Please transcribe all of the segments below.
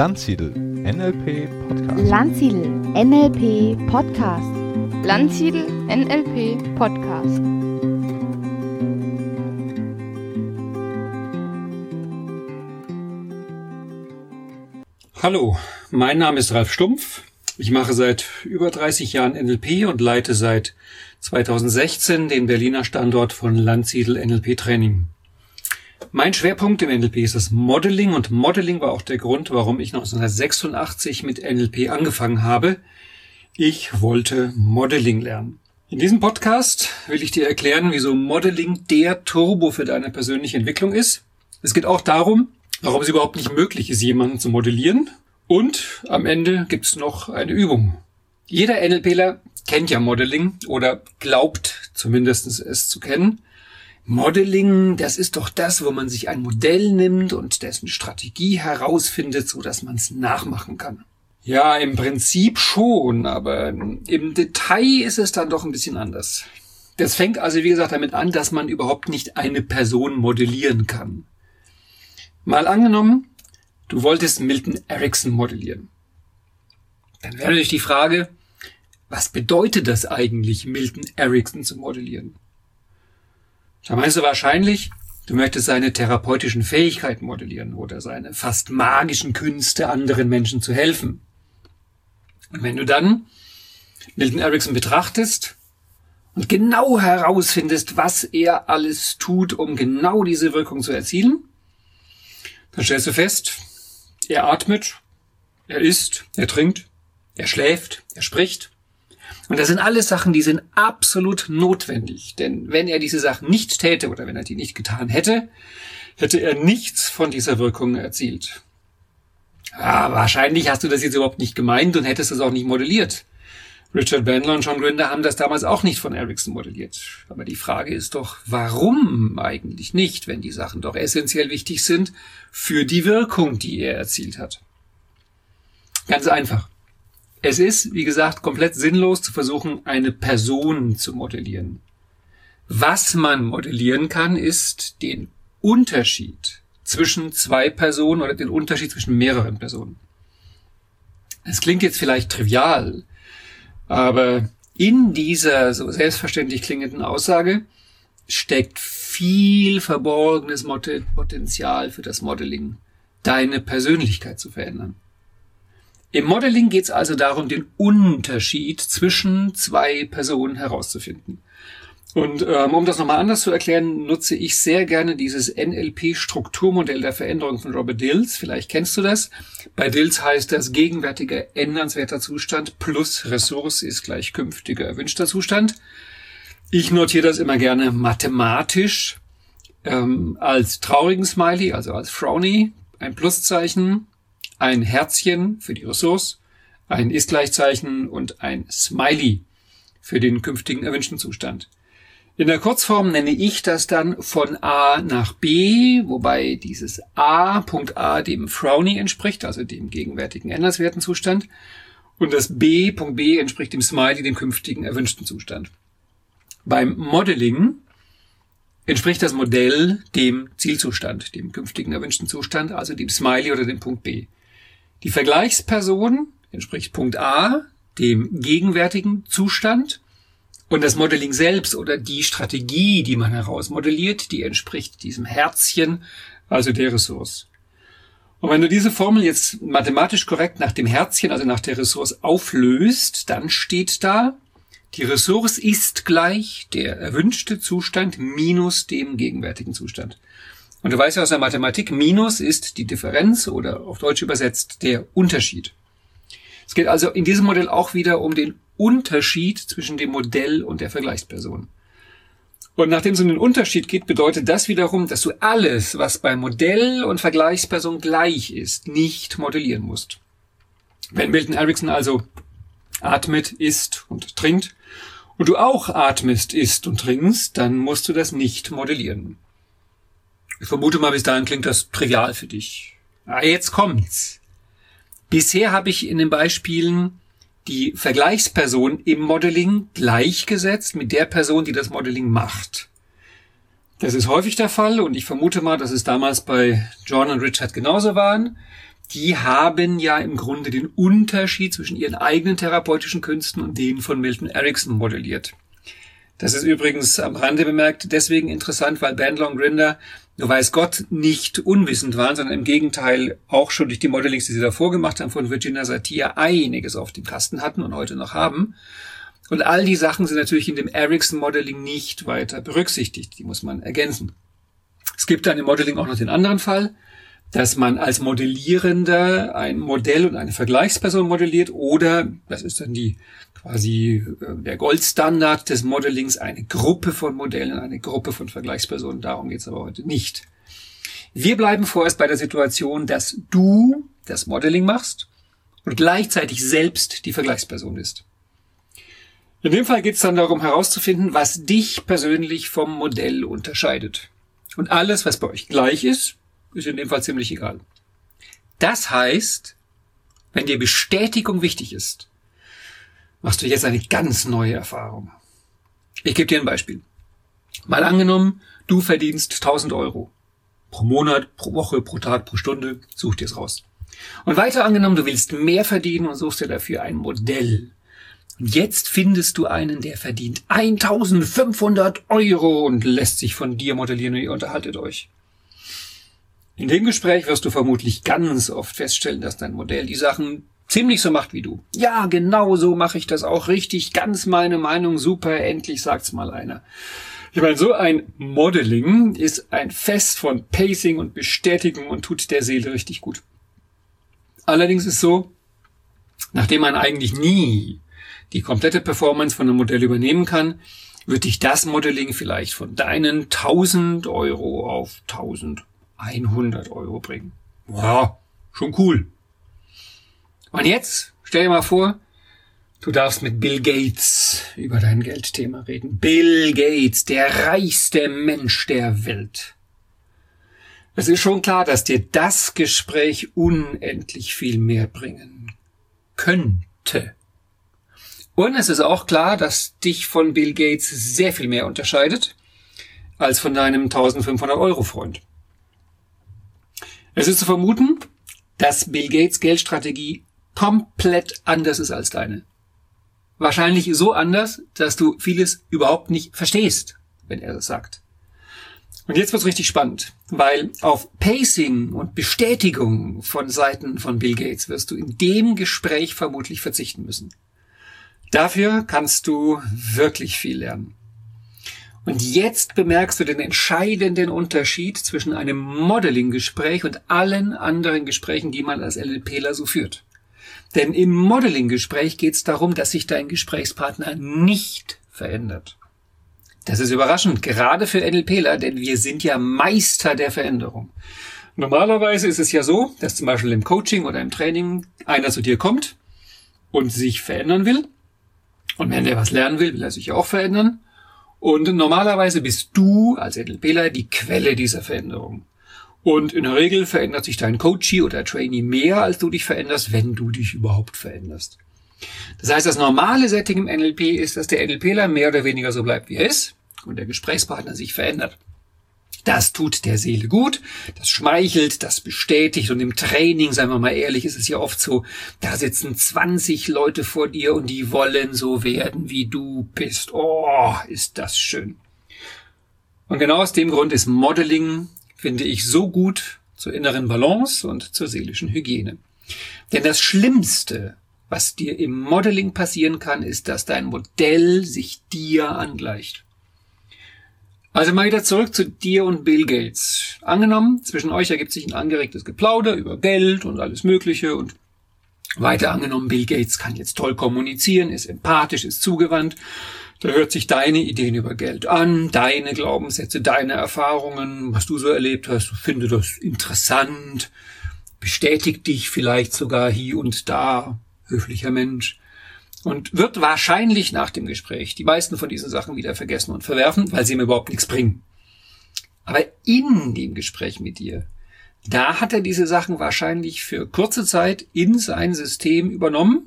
Landsiedel NLP Podcast. Landsiedel NLP Podcast. Landsiedel NLP Podcast. Hallo, mein Name ist Ralf Stumpf. Ich mache seit über 30 Jahren NLP und leite seit 2016 den Berliner Standort von Landsiedel NLP Training. Mein Schwerpunkt im NLP ist das Modeling und Modeling war auch der Grund, warum ich 1986 mit NLP angefangen habe. Ich wollte Modeling lernen. In diesem Podcast will ich dir erklären, wieso Modeling der Turbo für deine persönliche Entwicklung ist. Es geht auch darum, warum es überhaupt nicht möglich ist, jemanden zu modellieren. Und am Ende gibt's noch eine Übung. Jeder NLPler kennt ja Modeling oder glaubt zumindest es zu kennen. Modeling, das ist doch das, wo man sich ein Modell nimmt und dessen Strategie herausfindet, so dass man es nachmachen kann. Ja, im Prinzip schon, aber im Detail ist es dann doch ein bisschen anders. Das fängt also, wie gesagt, damit an, dass man überhaupt nicht eine Person modellieren kann. Mal angenommen, du wolltest Milton Erickson modellieren. Dann wäre natürlich die Frage, was bedeutet das eigentlich, Milton Erickson zu modellieren? Da meinst du wahrscheinlich, du möchtest seine therapeutischen Fähigkeiten modellieren oder seine fast magischen Künste, anderen Menschen zu helfen. Und wenn du dann Milton Erickson betrachtest und genau herausfindest, was er alles tut, um genau diese Wirkung zu erzielen, dann stellst du fest, er atmet, er isst, er trinkt, er schläft, er spricht, und das sind alles Sachen, die sind absolut notwendig. Denn wenn er diese Sachen nicht täte oder wenn er die nicht getan hätte, hätte er nichts von dieser Wirkung erzielt. Ja, wahrscheinlich hast du das jetzt überhaupt nicht gemeint und hättest es auch nicht modelliert. Richard Bandler und John Grinder haben das damals auch nicht von Ericsson modelliert. Aber die Frage ist doch, warum eigentlich nicht, wenn die Sachen doch essentiell wichtig sind für die Wirkung, die er erzielt hat? Ganz einfach. Es ist, wie gesagt, komplett sinnlos zu versuchen, eine Person zu modellieren. Was man modellieren kann, ist den Unterschied zwischen zwei Personen oder den Unterschied zwischen mehreren Personen. Es klingt jetzt vielleicht trivial, aber in dieser so selbstverständlich klingenden Aussage steckt viel verborgenes Potenzial für das Modeling, deine Persönlichkeit zu verändern. Im Modeling geht es also darum, den Unterschied zwischen zwei Personen herauszufinden. Und ähm, um das nochmal anders zu erklären, nutze ich sehr gerne dieses NLP-Strukturmodell der Veränderung von Robert Dills. Vielleicht kennst du das. Bei Dills heißt das gegenwärtiger ändernswerter Zustand plus Ressource ist gleich künftiger erwünschter Zustand. Ich notiere das immer gerne mathematisch ähm, als traurigen Smiley, also als Frowny, ein Pluszeichen, ein Herzchen für die Ressource, ein Ist-Gleichzeichen und ein Smiley für den künftigen erwünschten Zustand. In der Kurzform nenne ich das dann von A nach B, wobei dieses A, Punkt A dem Frowny entspricht, also dem gegenwärtigen änderswerten Zustand, und das B, Punkt B entspricht dem Smiley, dem künftigen erwünschten Zustand. Beim Modeling entspricht das Modell dem Zielzustand, dem künftigen erwünschten Zustand, also dem Smiley oder dem Punkt B. Die Vergleichsperson entspricht Punkt A dem gegenwärtigen Zustand und das Modeling selbst oder die Strategie, die man herausmodelliert, die entspricht diesem Herzchen, also der Ressource. Und wenn du diese Formel jetzt mathematisch korrekt nach dem Herzchen, also nach der Ressource auflöst, dann steht da, die Ressource ist gleich der erwünschte Zustand minus dem gegenwärtigen Zustand. Und du weißt ja aus der Mathematik, Minus ist die Differenz oder auf Deutsch übersetzt der Unterschied. Es geht also in diesem Modell auch wieder um den Unterschied zwischen dem Modell und der Vergleichsperson. Und nachdem es um den Unterschied geht, bedeutet das wiederum, dass du alles, was bei Modell und Vergleichsperson gleich ist, nicht modellieren musst. Wenn Milton Erickson also atmet, isst und trinkt und du auch atmest, isst und trinkst, dann musst du das nicht modellieren. Ich vermute mal, bis dahin klingt das trivial für dich. Ah, jetzt kommt's. Bisher habe ich in den Beispielen die Vergleichsperson im Modeling gleichgesetzt mit der Person, die das Modeling macht. Das ist häufig der Fall und ich vermute mal, dass es damals bei John und Richard genauso waren. die haben ja im Grunde den Unterschied zwischen ihren eigenen therapeutischen Künsten und denen von Milton Erickson modelliert. Das ist übrigens am Rande bemerkt deswegen interessant, weil Bandler und Grinder, weiß Gott, nicht unwissend waren, sondern im Gegenteil auch schon durch die Modellings, die sie davor gemacht haben, von Virginia Satir einiges auf dem Kasten hatten und heute noch haben. Und all die Sachen sind natürlich in dem Ericsson-Modeling nicht weiter berücksichtigt. Die muss man ergänzen. Es gibt dann im Modeling auch noch den anderen Fall, dass man als Modellierender ein Modell und eine Vergleichsperson modelliert oder, das ist dann die quasi äh, der Goldstandard des Modellings, eine Gruppe von Modellen, eine Gruppe von Vergleichspersonen. Darum geht es aber heute nicht. Wir bleiben vorerst bei der Situation, dass du das Modeling machst und gleichzeitig selbst die Vergleichsperson bist. In dem Fall geht es dann darum herauszufinden, was dich persönlich vom Modell unterscheidet. Und alles, was bei euch gleich ist, ist in dem Fall ziemlich egal. Das heißt, wenn dir Bestätigung wichtig ist, machst du jetzt eine ganz neue Erfahrung. Ich gebe dir ein Beispiel. Mal angenommen, du verdienst 1000 Euro. Pro Monat, pro Woche, pro Tag, pro Stunde, such dir es raus. Und weiter angenommen, du willst mehr verdienen und suchst dir dafür ein Modell. Und jetzt findest du einen, der verdient 1500 Euro und lässt sich von dir modellieren und ihr unterhaltet euch. In dem Gespräch wirst du vermutlich ganz oft feststellen, dass dein Modell die Sachen ziemlich so macht wie du. Ja, genau so mache ich das auch richtig. Ganz meine Meinung, super, endlich sagt's mal einer. Ich meine, so ein Modeling ist ein Fest von Pacing und Bestätigung und tut der Seele richtig gut. Allerdings ist so, nachdem man eigentlich nie die komplette Performance von einem Modell übernehmen kann, wird dich das Modeling vielleicht von deinen 1000 Euro auf 1100 Euro bringen. Wow, schon cool. Und jetzt stell dir mal vor, du darfst mit Bill Gates über dein Geldthema reden. Bill Gates, der reichste Mensch der Welt. Es ist schon klar, dass dir das Gespräch unendlich viel mehr bringen könnte. Und es ist auch klar, dass dich von Bill Gates sehr viel mehr unterscheidet als von deinem 1500 Euro Freund. Es ist zu vermuten, dass Bill Gates Geldstrategie komplett anders ist als deine. Wahrscheinlich so anders, dass du vieles überhaupt nicht verstehst, wenn er das sagt. Und jetzt wird's richtig spannend, weil auf Pacing und Bestätigung von Seiten von Bill Gates wirst du in dem Gespräch vermutlich verzichten müssen. Dafür kannst du wirklich viel lernen. Und jetzt bemerkst du den entscheidenden Unterschied zwischen einem Modeling-Gespräch und allen anderen Gesprächen, die man als LLPler so führt. Denn im Modeling-Gespräch geht es darum, dass sich dein Gesprächspartner nicht verändert. Das ist überraschend, gerade für NLPler, denn wir sind ja Meister der Veränderung. Normalerweise ist es ja so, dass zum Beispiel im Coaching oder im Training einer zu dir kommt und sich verändern will und wenn der was lernen will, will er sich auch verändern. Und normalerweise bist du als NLPler die Quelle dieser Veränderung. Und in der Regel verändert sich dein Coachee oder Trainee mehr, als du dich veränderst, wenn du dich überhaupt veränderst. Das heißt, das normale Setting im NLP ist, dass der NLPler mehr oder weniger so bleibt, wie er ist und der Gesprächspartner sich verändert. Das tut der Seele gut, das schmeichelt, das bestätigt und im Training, seien wir mal ehrlich, ist es ja oft so, da sitzen 20 Leute vor dir und die wollen so werden, wie du bist. Oh, ist das schön. Und genau aus dem Grund ist Modeling, finde ich, so gut zur inneren Balance und zur seelischen Hygiene. Denn das Schlimmste, was dir im Modeling passieren kann, ist, dass dein Modell sich dir angleicht. Also mal wieder zurück zu dir und Bill Gates. Angenommen, zwischen euch ergibt sich ein angeregtes Geplauder über Geld und alles Mögliche und weiter angenommen, Bill Gates kann jetzt toll kommunizieren, ist empathisch, ist zugewandt. Da hört sich deine Ideen über Geld an, deine Glaubenssätze, deine Erfahrungen, was du so erlebt hast, finde das interessant, bestätigt dich vielleicht sogar hier und da, höflicher Mensch und wird wahrscheinlich nach dem Gespräch die meisten von diesen Sachen wieder vergessen und verwerfen, weil sie ihm überhaupt nichts bringen. Aber in dem Gespräch mit dir, da hat er diese Sachen wahrscheinlich für kurze Zeit in sein System übernommen,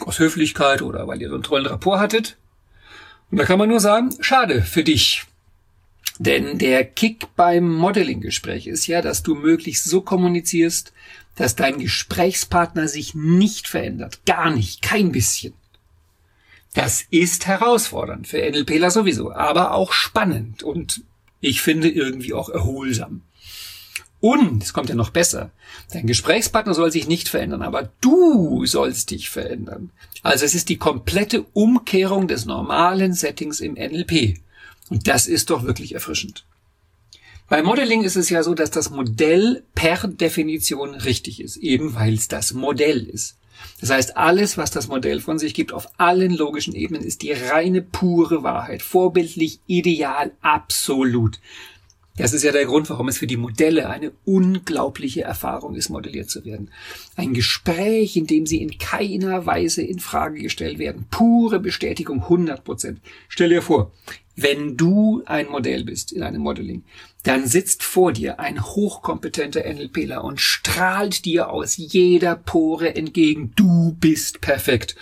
aus Höflichkeit oder weil ihr so einen tollen Rapport hattet. Und da kann man nur sagen, schade für dich. Denn der Kick beim Modeling-Gespräch ist ja, dass du möglichst so kommunizierst, dass dein Gesprächspartner sich nicht verändert. Gar nicht, kein bisschen. Das ist herausfordernd für NLPler sowieso, aber auch spannend und ich finde irgendwie auch erholsam. Und es kommt ja noch besser. Dein Gesprächspartner soll sich nicht verändern, aber du sollst dich verändern. Also es ist die komplette Umkehrung des normalen Settings im NLP. Und das ist doch wirklich erfrischend. Bei Modeling ist es ja so, dass das Modell per Definition richtig ist, eben weil es das Modell ist. Das heißt, alles, was das Modell von sich gibt, auf allen logischen Ebenen, ist die reine, pure Wahrheit. Vorbildlich, ideal, absolut. Das ist ja der Grund, warum es für die Modelle eine unglaubliche Erfahrung ist, modelliert zu werden. Ein Gespräch, in dem sie in keiner Weise in Frage gestellt werden. Pure Bestätigung, 100 Prozent. Stell dir vor, wenn du ein Modell bist in einem Modeling, dann sitzt vor dir ein hochkompetenter NLPler und strahlt dir aus jeder Pore entgegen. Du bist perfekt.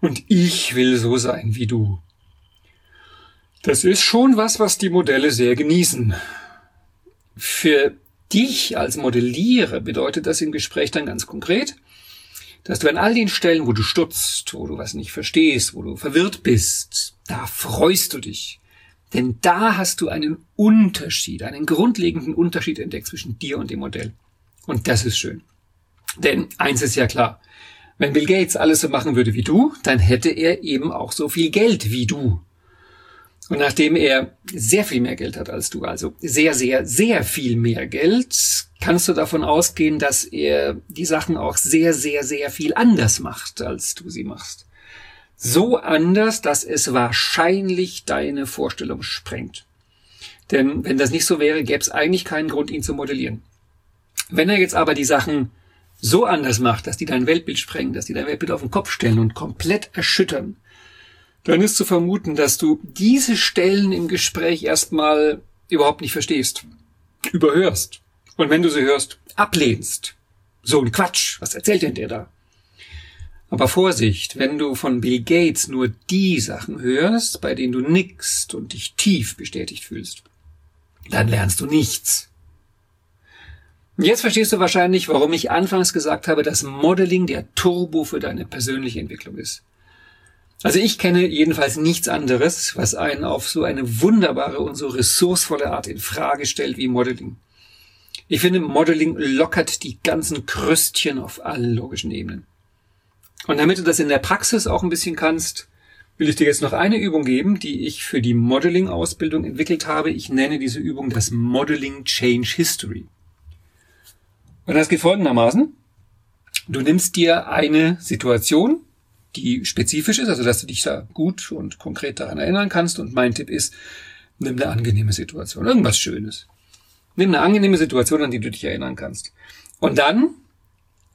Und ich will so sein wie du. Das ist schon was, was die Modelle sehr genießen. Für dich als Modellierer bedeutet das im Gespräch dann ganz konkret, dass du an all den Stellen, wo du stutzt, wo du was nicht verstehst, wo du verwirrt bist, da freust du dich. Denn da hast du einen Unterschied, einen grundlegenden Unterschied entdeckt zwischen dir und dem Modell. Und das ist schön. Denn eins ist ja klar, wenn Bill Gates alles so machen würde wie du, dann hätte er eben auch so viel Geld wie du. Und nachdem er sehr viel mehr Geld hat als du, also sehr, sehr, sehr viel mehr Geld, kannst du davon ausgehen, dass er die Sachen auch sehr, sehr, sehr viel anders macht, als du sie machst. So anders, dass es wahrscheinlich deine Vorstellung sprengt. Denn wenn das nicht so wäre, gäbe es eigentlich keinen Grund, ihn zu modellieren. Wenn er jetzt aber die Sachen so anders macht, dass die dein Weltbild sprengen, dass die dein Weltbild auf den Kopf stellen und komplett erschüttern, dann ist zu vermuten, dass du diese Stellen im Gespräch erstmal überhaupt nicht verstehst, überhörst. Und wenn du sie hörst, ablehnst. So ein Quatsch, was erzählt denn der da? Aber Vorsicht, wenn du von Bill Gates nur die Sachen hörst, bei denen du nickst und dich tief bestätigt fühlst, dann lernst du nichts. Jetzt verstehst du wahrscheinlich, warum ich anfangs gesagt habe, dass Modeling der Turbo für deine persönliche Entwicklung ist. Also ich kenne jedenfalls nichts anderes, was einen auf so eine wunderbare und so ressourcevolle Art in Frage stellt wie Modeling. Ich finde, Modeling lockert die ganzen Krüstchen auf allen logischen Ebenen. Und damit du das in der Praxis auch ein bisschen kannst, will ich dir jetzt noch eine Übung geben, die ich für die Modeling-Ausbildung entwickelt habe. Ich nenne diese Übung das Modeling Change History. Und das geht folgendermaßen. Du nimmst dir eine Situation, die spezifisch ist, also dass du dich da gut und konkret daran erinnern kannst. Und mein Tipp ist, nimm eine angenehme Situation, irgendwas Schönes. Nimm eine angenehme Situation, an die du dich erinnern kannst. Und dann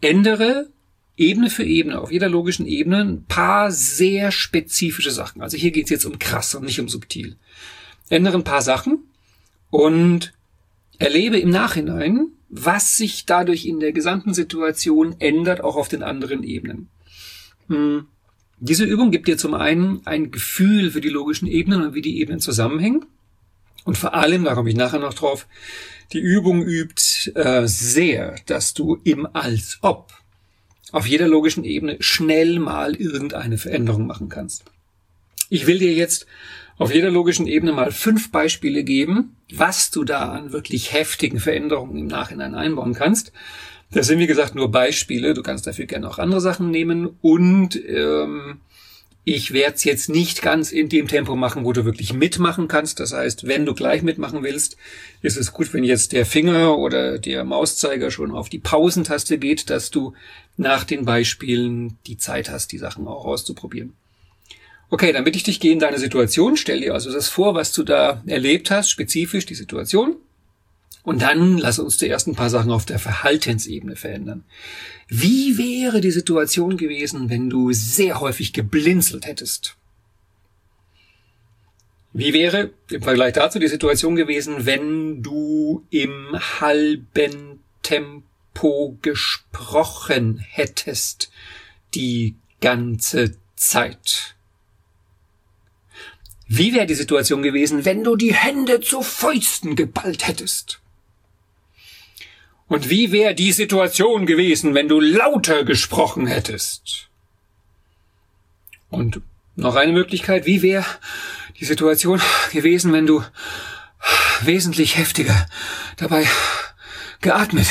ändere Ebene für Ebene, auf jeder logischen Ebene, ein paar sehr spezifische Sachen. Also hier geht's jetzt um krass und nicht um subtil. Ändere ein paar Sachen und erlebe im Nachhinein, was sich dadurch in der gesamten Situation ändert, auch auf den anderen Ebenen. Hm. Diese Übung gibt dir zum einen ein Gefühl für die logischen Ebenen und wie die Ebenen zusammenhängen. Und vor allem, da komme ich nachher noch drauf, die Übung übt äh, sehr, dass du im Als ob auf jeder logischen Ebene schnell mal irgendeine Veränderung machen kannst. Ich will dir jetzt auf jeder logischen Ebene mal fünf Beispiele geben, was du da an wirklich heftigen Veränderungen im Nachhinein einbauen kannst. Das sind wie gesagt nur Beispiele. Du kannst dafür gerne auch andere Sachen nehmen und ähm, ich werde es jetzt nicht ganz in dem Tempo machen, wo du wirklich mitmachen kannst. Das heißt, wenn du gleich mitmachen willst, ist es gut, wenn jetzt der Finger oder der Mauszeiger schon auf die Pausentaste geht, dass du nach den Beispielen die Zeit hast, die Sachen auch auszuprobieren. Okay, dann bitte ich dich, geh in deine Situation, stell dir also das vor, was du da erlebt hast, spezifisch die Situation. Und dann lass uns zuerst ein paar Sachen auf der Verhaltensebene verändern. Wie wäre die Situation gewesen, wenn du sehr häufig geblinzelt hättest? Wie wäre im Vergleich dazu die Situation gewesen, wenn du im halben Tempo gesprochen hättest die ganze Zeit? Wie wäre die Situation gewesen, wenn du die Hände zu Fäusten geballt hättest? Und wie wäre die Situation gewesen, wenn du lauter gesprochen hättest? Und noch eine Möglichkeit, wie wäre die Situation gewesen, wenn du wesentlich heftiger dabei geatmet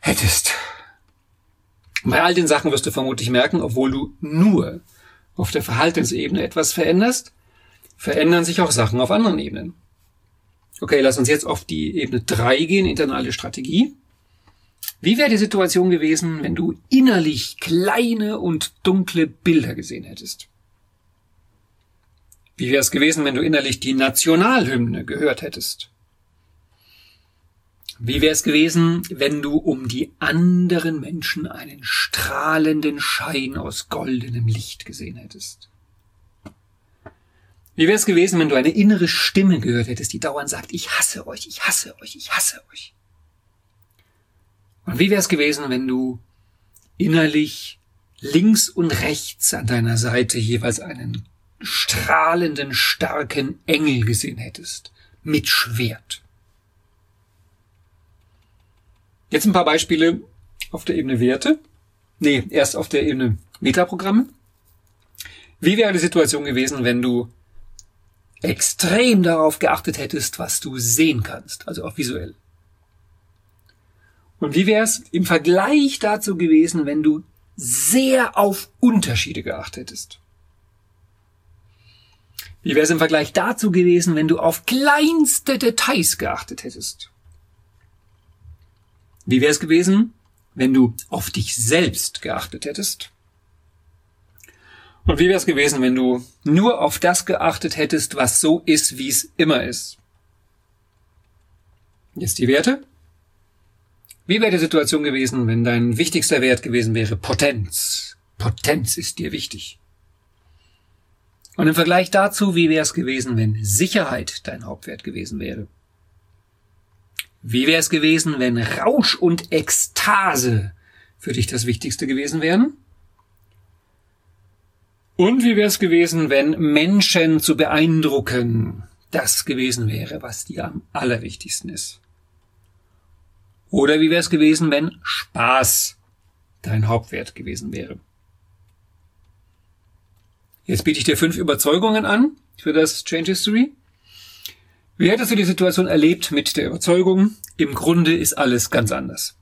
hättest? Bei all den Sachen wirst du vermutlich merken, obwohl du nur auf der Verhaltensebene etwas veränderst, verändern sich auch Sachen auf anderen Ebenen. Okay, lass uns jetzt auf die Ebene 3 gehen, internale Strategie. Wie wäre die Situation gewesen, wenn du innerlich kleine und dunkle Bilder gesehen hättest? Wie wäre es gewesen, wenn du innerlich die Nationalhymne gehört hättest? Wie wäre es gewesen, wenn du um die anderen Menschen einen strahlenden Schein aus goldenem Licht gesehen hättest? Wie wäre es gewesen, wenn du eine innere Stimme gehört hättest, die dauernd sagt, ich hasse euch, ich hasse euch, ich hasse euch? Und wie wäre es gewesen, wenn du innerlich links und rechts an deiner Seite jeweils einen strahlenden, starken Engel gesehen hättest, mit Schwert? Jetzt ein paar Beispiele auf der Ebene Werte. Nee, erst auf der Ebene Metaprogramme. Wie wäre die Situation gewesen, wenn du extrem darauf geachtet hättest, was du sehen kannst, also auch visuell? Und wie wäre es im Vergleich dazu gewesen, wenn du sehr auf Unterschiede geachtet hättest? Wie wäre es im Vergleich dazu gewesen, wenn du auf kleinste Details geachtet hättest? Wie wäre es gewesen, wenn du auf dich selbst geachtet hättest? Und wie wäre es gewesen, wenn du nur auf das geachtet hättest, was so ist, wie es immer ist? Jetzt die Werte. Wie wäre die Situation gewesen, wenn dein wichtigster Wert gewesen wäre Potenz? Potenz ist dir wichtig. Und im Vergleich dazu, wie wäre es gewesen, wenn Sicherheit dein Hauptwert gewesen wäre? Wie wäre es gewesen, wenn Rausch und Ekstase für dich das Wichtigste gewesen wären? Und wie wäre es gewesen, wenn Menschen zu beeindrucken das gewesen wäre, was dir am allerwichtigsten ist? Oder wie wäre es gewesen, wenn Spaß dein Hauptwert gewesen wäre? Jetzt biete ich dir fünf Überzeugungen an für das Change History. Wie hättest du die Situation erlebt mit der Überzeugung, im Grunde ist alles ganz anders?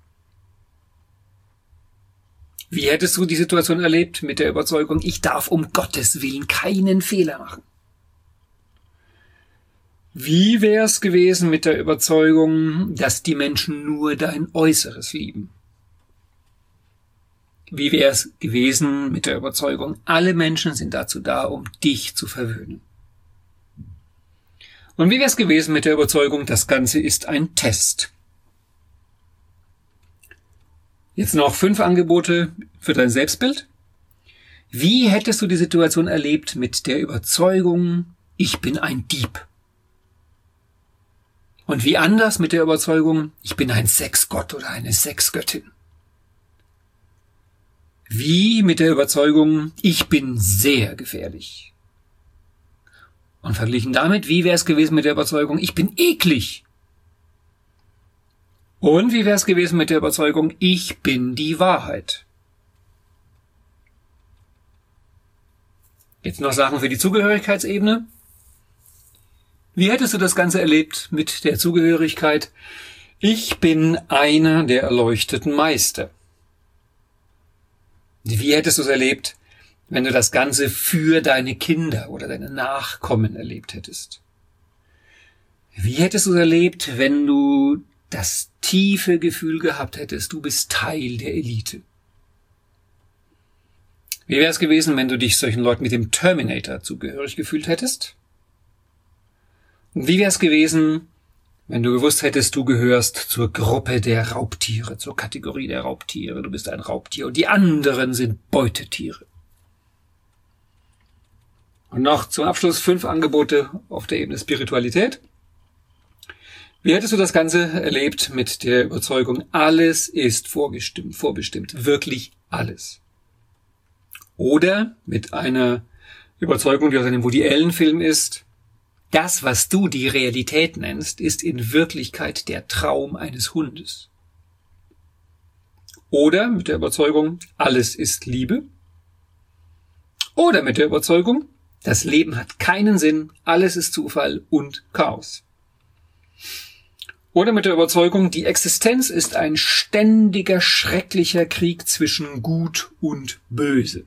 Wie hättest du die Situation erlebt mit der Überzeugung, ich darf um Gottes Willen keinen Fehler machen? Wie wär's gewesen mit der Überzeugung, dass die Menschen nur dein Äußeres lieben? Wie wär's gewesen mit der Überzeugung, alle Menschen sind dazu da, um dich zu verwöhnen? Und wie wär's gewesen mit der Überzeugung, das Ganze ist ein Test? Jetzt noch fünf Angebote für dein Selbstbild. Wie hättest du die Situation erlebt mit der Überzeugung, ich bin ein Dieb? Und wie anders mit der Überzeugung, ich bin ein Sexgott oder eine Sexgöttin? Wie mit der Überzeugung, ich bin sehr gefährlich? Und verglichen damit, wie wäre es gewesen mit der Überzeugung, ich bin eklig? Und wie wäre es gewesen mit der Überzeugung, ich bin die Wahrheit? Jetzt noch Sachen für die Zugehörigkeitsebene. Wie hättest du das Ganze erlebt mit der Zugehörigkeit? Ich bin einer der erleuchteten Meister. Wie hättest du es erlebt, wenn du das Ganze für deine Kinder oder deine Nachkommen erlebt hättest? Wie hättest du es erlebt, wenn du das tiefe Gefühl gehabt hättest, du bist Teil der Elite? Wie wäre es gewesen, wenn du dich solchen Leuten mit dem Terminator zugehörig gefühlt hättest? Wie wäre es gewesen, wenn du gewusst hättest, du gehörst zur Gruppe der Raubtiere, zur Kategorie der Raubtiere, du bist ein Raubtier und die anderen sind Beutetiere. Und noch zum Abschluss fünf Angebote auf der Ebene Spiritualität. Wie hättest du das Ganze erlebt mit der Überzeugung, alles ist vorgestimmt, vorbestimmt, wirklich alles? Oder mit einer Überzeugung, die aus einem Woody Allen Film ist, das, was du die Realität nennst, ist in Wirklichkeit der Traum eines Hundes. Oder mit der Überzeugung, alles ist Liebe. Oder mit der Überzeugung, das Leben hat keinen Sinn, alles ist Zufall und Chaos. Oder mit der Überzeugung, die Existenz ist ein ständiger, schrecklicher Krieg zwischen Gut und Böse.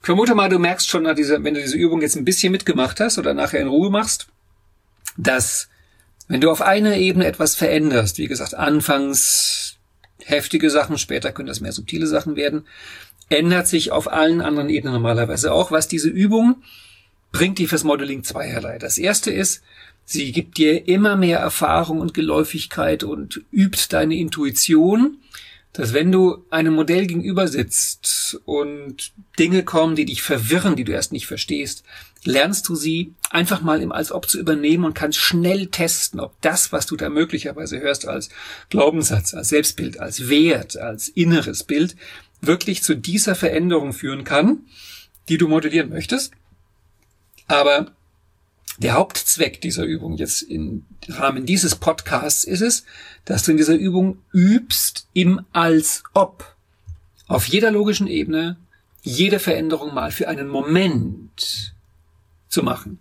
Ich vermute mal, du merkst schon, wenn du diese Übung jetzt ein bisschen mitgemacht hast oder nachher in Ruhe machst, dass wenn du auf einer Ebene etwas veränderst, wie gesagt, anfangs heftige Sachen, später können das mehr subtile Sachen werden, ändert sich auf allen anderen Ebenen normalerweise auch. Was diese Übung bringt die fürs Modeling zweierlei. Das erste ist, sie gibt dir immer mehr Erfahrung und Geläufigkeit und übt deine Intuition, dass wenn du einem Modell gegenüber sitzt und Dinge kommen, die dich verwirren, die du erst nicht verstehst, lernst du sie einfach mal im Als ob zu übernehmen und kannst schnell testen, ob das, was du da möglicherweise hörst als Glaubenssatz, als Selbstbild, als Wert, als inneres Bild, wirklich zu dieser Veränderung führen kann, die du modellieren möchtest. Aber der Hauptzweck dieser Übung jetzt im Rahmen dieses Podcasts ist es, dass du in dieser Übung übst im Als ob. Auf jeder logischen Ebene jede Veränderung mal für einen Moment zu machen.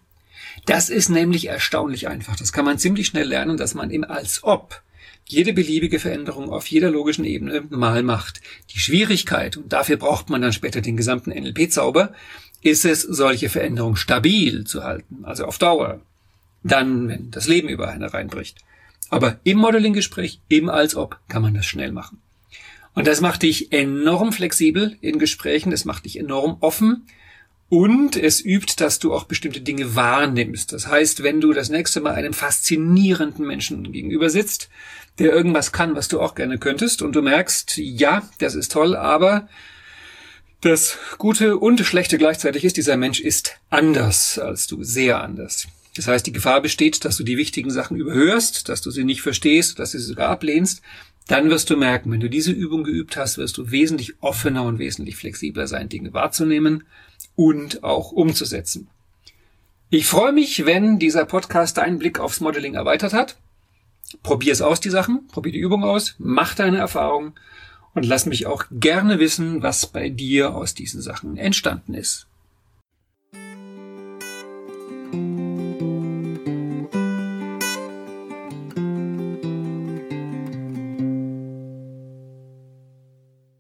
Das ist nämlich erstaunlich einfach. Das kann man ziemlich schnell lernen, dass man im Als ob jede beliebige Veränderung auf jeder logischen Ebene mal macht. Die Schwierigkeit, und dafür braucht man dann später den gesamten NLP-Zauber, ist es, solche Veränderungen stabil zu halten, also auf Dauer. Dann, wenn das Leben über eine reinbricht. Aber im Modeling-Gespräch, im Als ob, kann man das schnell machen. Und das macht dich enorm flexibel in Gesprächen, das macht dich enorm offen und es übt, dass du auch bestimmte Dinge wahrnimmst. Das heißt, wenn du das nächste Mal einem faszinierenden Menschen gegenüber sitzt, der irgendwas kann, was du auch gerne könntest, und du merkst, ja, das ist toll, aber das Gute und Schlechte gleichzeitig ist, dieser Mensch ist anders als du, sehr anders. Das heißt, die Gefahr besteht, dass du die wichtigen Sachen überhörst, dass du sie nicht verstehst, dass du sie sogar ablehnst. Dann wirst du merken, wenn du diese Übung geübt hast, wirst du wesentlich offener und wesentlich flexibler sein, Dinge wahrzunehmen und auch umzusetzen. Ich freue mich, wenn dieser Podcast deinen Blick aufs Modeling erweitert hat. Probier es aus, die Sachen, probier die Übung aus, mach deine Erfahrungen und lass mich auch gerne wissen, was bei dir aus diesen Sachen entstanden ist.